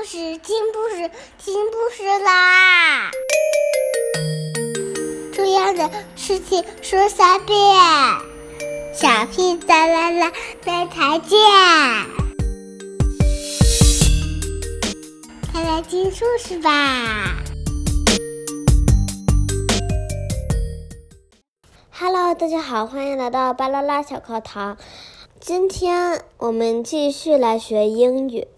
故事，听故事，听故事啦！重要的事情说三遍，小屁哒啦啦，明天见！快来听故事吧！Hello，大家好，欢迎来到巴啦啦小课堂。今天我们继续来学英语。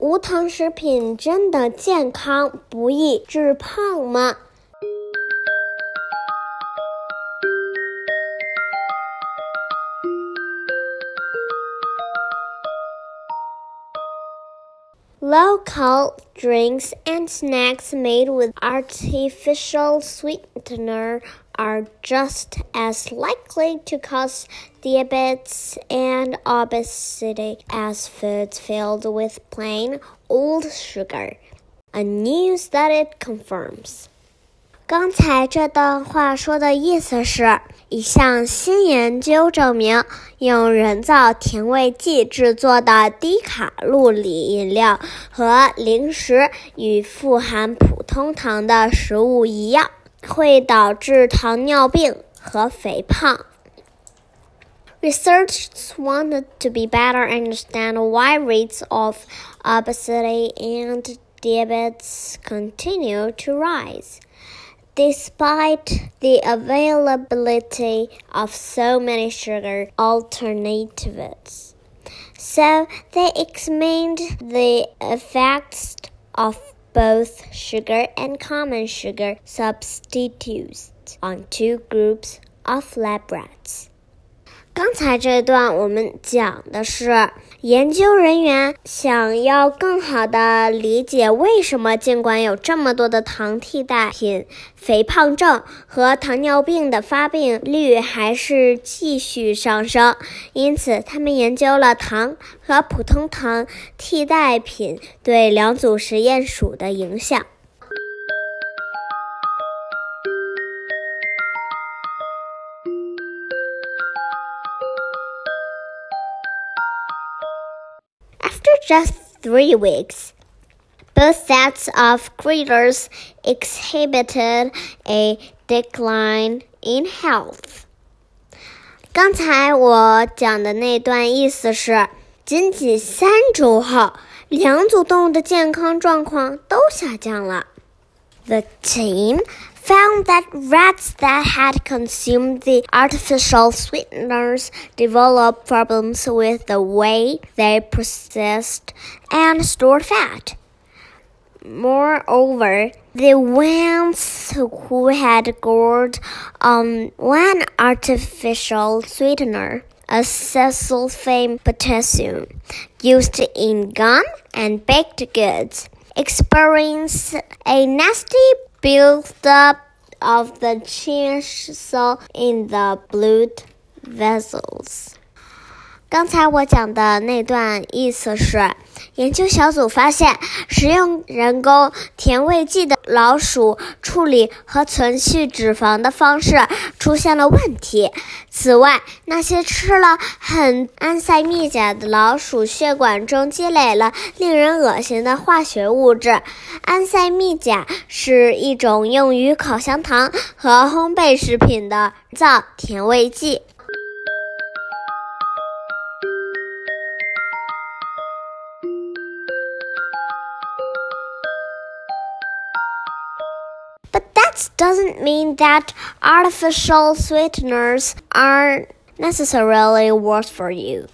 无糖食品真的健康不易致胖吗？Low-cal drinks and snacks made with artificial sweetener are just as likely to cause diabetes and obesity as foods filled with plain old sugar. A new study confirms. 刚才这段话说的意思是，一项新研究证明，用人造甜味剂制作的低卡路里饮料和零食与富含普通糖的食物一样。 会导致糖尿病和肥胖。Researchers wanted to be better understand why rates of obesity and diabetes continue to rise, despite the availability of so many sugar alternatives. So they examined the effects of both sugar and common sugar substitutes on two groups of lab rats. 刚才这段我们讲的是研究人员想要更好的理解为什么尽管有这么多的糖替代品，肥胖症和糖尿病的发病率还是继续上升。因此，他们研究了糖和普通糖替代品对两组实验鼠的影响。just three weeks. Both sets of creatures exhibited a decline in health. 刚才我讲的那段意思是，仅仅三周后，两组动物的健康状况都下降了。 The team found that rats that had consumed the artificial sweeteners developed problems with the way they processed and stored fat. Moreover, the ones who had gored on one artificial sweetener, a acesulfame potassium, used in gum and baked goods, experienced a nasty buildup of the chinsol in the blood vessels. 刚才我讲的那段意思是，研究小组发现，使用人工甜味剂的老鼠处理和存续脂肪的方式出现了问题。此外，那些吃了很安塞蜜钾的老鼠血管中积累了令人恶心的化学物质。安塞蜜钾是一种用于烤香糖和烘焙食品的造甜味剂。Doesn't mean that artificial sweeteners aren't necessarily worse for you.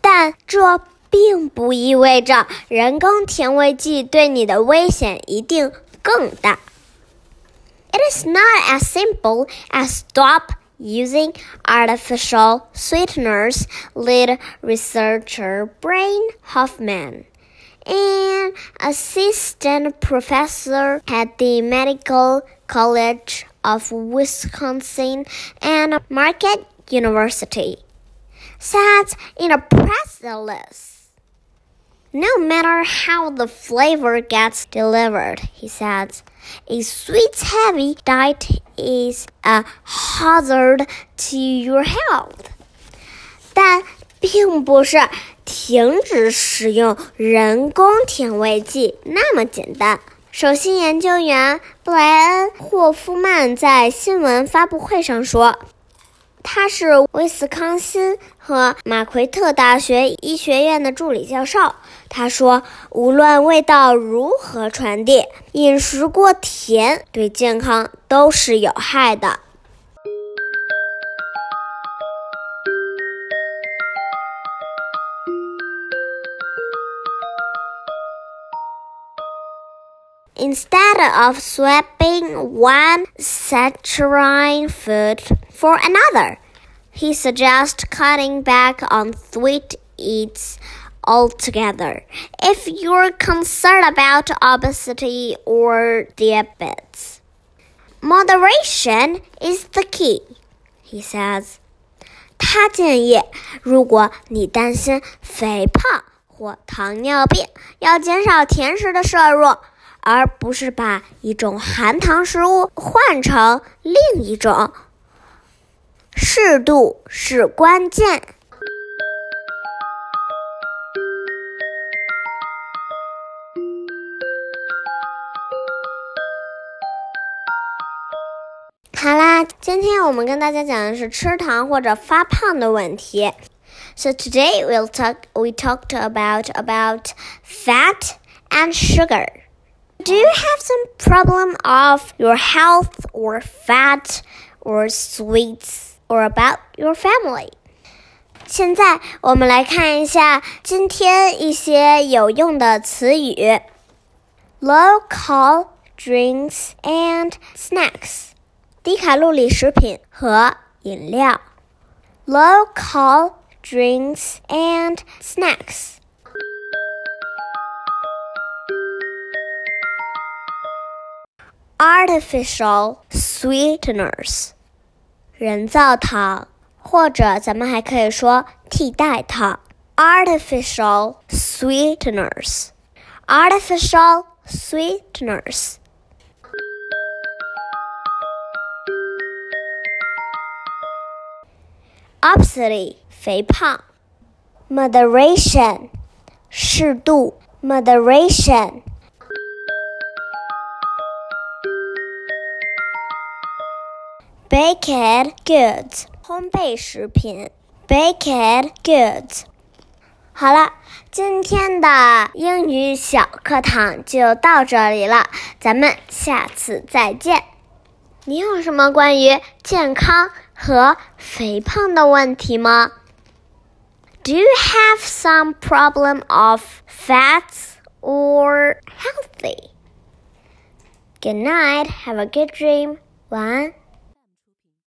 但这并不意味着人工甜味剂对你的危险一定更大。It is not as simple as stop using artificial sweeteners, lead researcher Brian Hoffman an assistant professor at the Medical College of Wisconsin and Marquette University, said in a press release. No matter how the flavor gets delivered, he said, a sweet heavy diet is a hazard to your health. 但并不是停止使用人工甜味剂那么简单。首席研究员布莱恩·霍夫曼在新闻发布会上说。他是威斯康辛和马奎特大学医学院的助理教授。他说：“无论味道如何传递，饮食过甜对健康都是有害的。” Instead of swapping one saccharine food for another, he suggests cutting back on sweet eats altogether if you're concerned about obesity or diabetes. Moderation is the key, he says. 他建议，如果你担心肥胖或糖尿病，要减少甜食的摄入。 而不是把一种含糖食物换成另一种。适度是关键。好啦，今天我们跟大家讲的是吃糖或者发胖的问题。So today we'll talk. We talked about about fat and sugar. Do you have some problem of your health or fat or sweets or about your family? 现在我们来看一下今天一些有用的词语：low cal drinks and snacks，低卡路里食品和饮料；low cal drinks and snacks。 artificial sweeteners，人造糖，或者咱们还可以说替代糖，artificial sweeteners，artificial sweeteners。obesity 肥胖，moderation 适度，moderation。 Baked goods，烘焙食品。Baked goods。好了，今天的英语小课堂就到这里了，咱们下次再见。你有什么关于健康和肥胖的问题吗？Do you have some problem of fats or healthy? Good night. Have a good dream. 晚安。